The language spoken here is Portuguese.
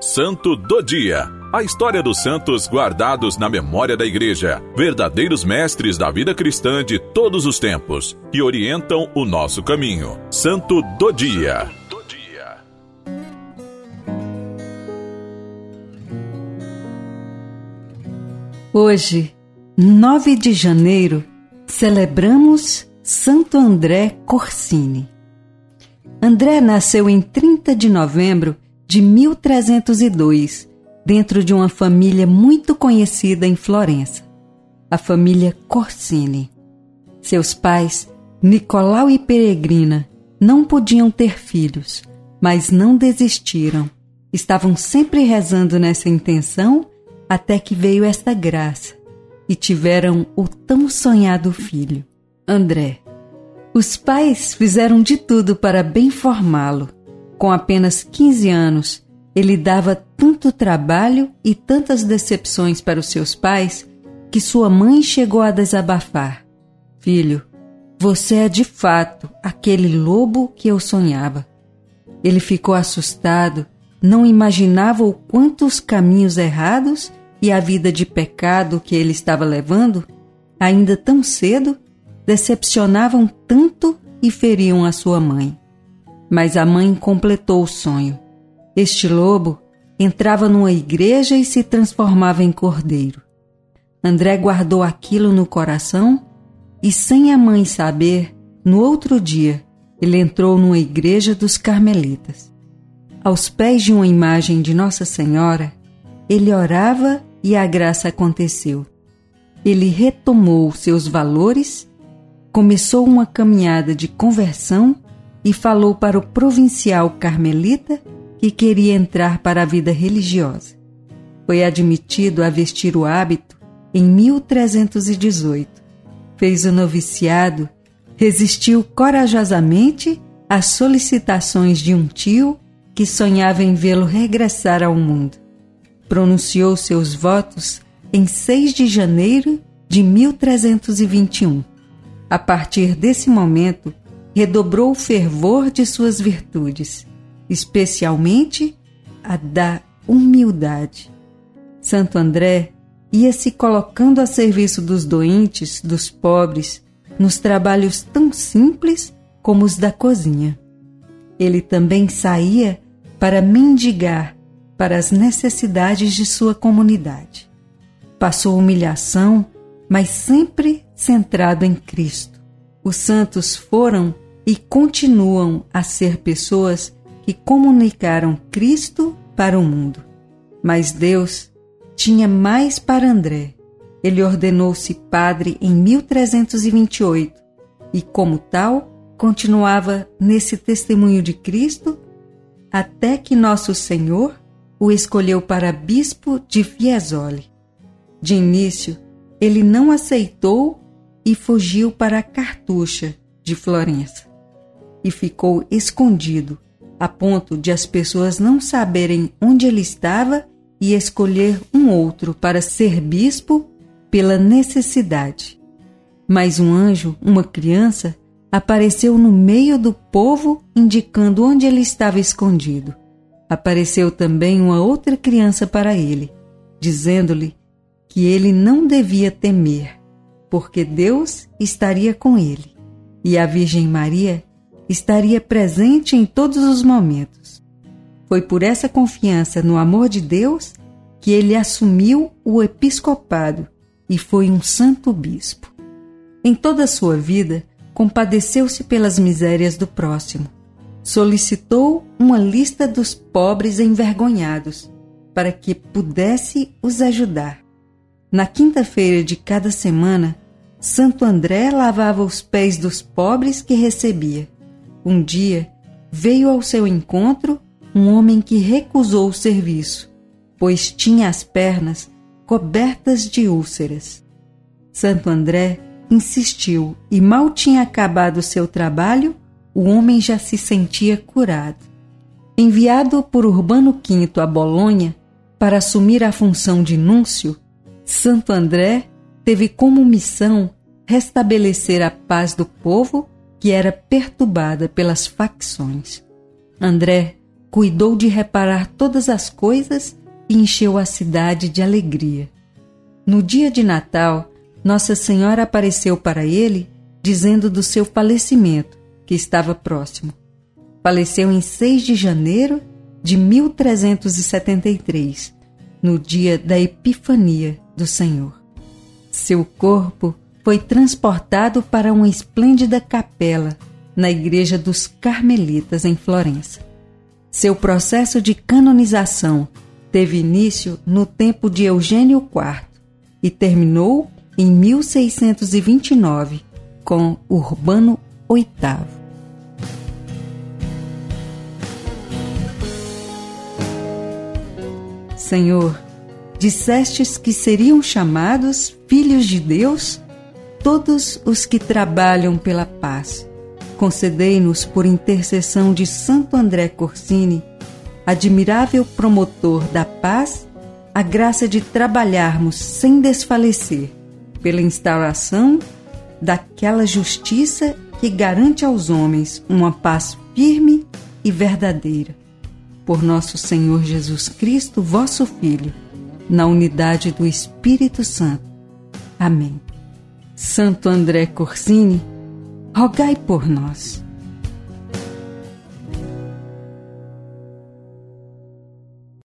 Santo do Dia. A história dos santos guardados na memória da Igreja, verdadeiros mestres da vida cristã de todos os tempos, que orientam o nosso caminho. Santo do Dia. Hoje, 9 de janeiro, celebramos Santo André Corsini. André nasceu em 30 de novembro de 1302, dentro de uma família muito conhecida em Florença, a família Corsini. Seus pais, Nicolau e Peregrina, não podiam ter filhos, mas não desistiram. Estavam sempre rezando nessa intenção até que veio esta graça e tiveram o tão sonhado filho, André. Os pais fizeram de tudo para bem formá-lo, com apenas 15 anos, ele dava tanto trabalho e tantas decepções para os seus pais que sua mãe chegou a desabafar: Filho, você é de fato aquele lobo que eu sonhava. Ele ficou assustado, não imaginava o quantos caminhos errados e a vida de pecado que ele estava levando, ainda tão cedo, decepcionavam tanto e feriam a sua mãe. Mas a mãe completou o sonho. Este lobo entrava numa igreja e se transformava em cordeiro. André guardou aquilo no coração e, sem a mãe saber, no outro dia, ele entrou numa igreja dos carmelitas. Aos pés de uma imagem de Nossa Senhora, ele orava e a graça aconteceu. Ele retomou seus valores, começou uma caminhada de conversão e falou para o provincial carmelita que queria entrar para a vida religiosa. Foi admitido a vestir o hábito em 1318. Fez o noviciado, resistiu corajosamente às solicitações de um tio que sonhava em vê-lo regressar ao mundo. Pronunciou seus votos em 6 de janeiro de 1321. A partir desse momento, redobrou o fervor de suas virtudes, especialmente a da humildade. Santo André ia se colocando a serviço dos doentes, dos pobres, nos trabalhos tão simples como os da cozinha. Ele também saía para mendigar para as necessidades de sua comunidade. Passou humilhação, mas sempre centrado em Cristo. Os santos foram e continuam a ser pessoas que comunicaram Cristo para o mundo. Mas Deus tinha mais para André. Ele ordenou-se padre em 1328 e, como tal, continuava nesse testemunho de Cristo até que nosso Senhor o escolheu para bispo de Fiesole. De início, ele não aceitou e fugiu para Cartucha, de Florença e ficou escondido, a ponto de as pessoas não saberem onde ele estava e escolher um outro para ser bispo pela necessidade. Mas um anjo, uma criança, apareceu no meio do povo indicando onde ele estava escondido. Apareceu também uma outra criança para ele, dizendo-lhe que ele não devia temer, porque Deus estaria com ele. E a Virgem Maria estaria presente em todos os momentos. Foi por essa confiança no amor de Deus que ele assumiu o episcopado e foi um santo bispo. Em toda a sua vida, compadeceu-se pelas misérias do próximo. Solicitou uma lista dos pobres envergonhados para que pudesse os ajudar. Na quinta-feira de cada semana, Santo André lavava os pés dos pobres que recebia um dia veio ao seu encontro um homem que recusou o serviço, pois tinha as pernas cobertas de úlceras. Santo André insistiu e mal tinha acabado seu trabalho, o homem já se sentia curado. Enviado por Urbano V a Bolonha para assumir a função de núncio, Santo André teve como missão restabelecer a paz do povo que era perturbada pelas facções. André cuidou de reparar todas as coisas e encheu a cidade de alegria. No dia de Natal, Nossa Senhora apareceu para ele, dizendo do seu falecimento, que estava próximo. Faleceu em 6 de janeiro de 1373, no dia da Epifania do Senhor. Seu corpo foi transportado para uma esplêndida capela na Igreja dos Carmelitas, em Florença. Seu processo de canonização teve início no tempo de Eugênio IV e terminou em 1629 com Urbano VIII. Senhor, dissestes que seriam chamados filhos de Deus todos os que trabalham pela paz. Concedei-nos, por intercessão de Santo André Corsini, admirável promotor da paz, a graça de trabalharmos sem desfalecer pela instauração daquela justiça que garante aos homens uma paz firme e verdadeira por nosso Senhor Jesus Cristo, vosso Filho, na unidade do Espírito Santo. Amém. Santo André Corsini, rogai por nós.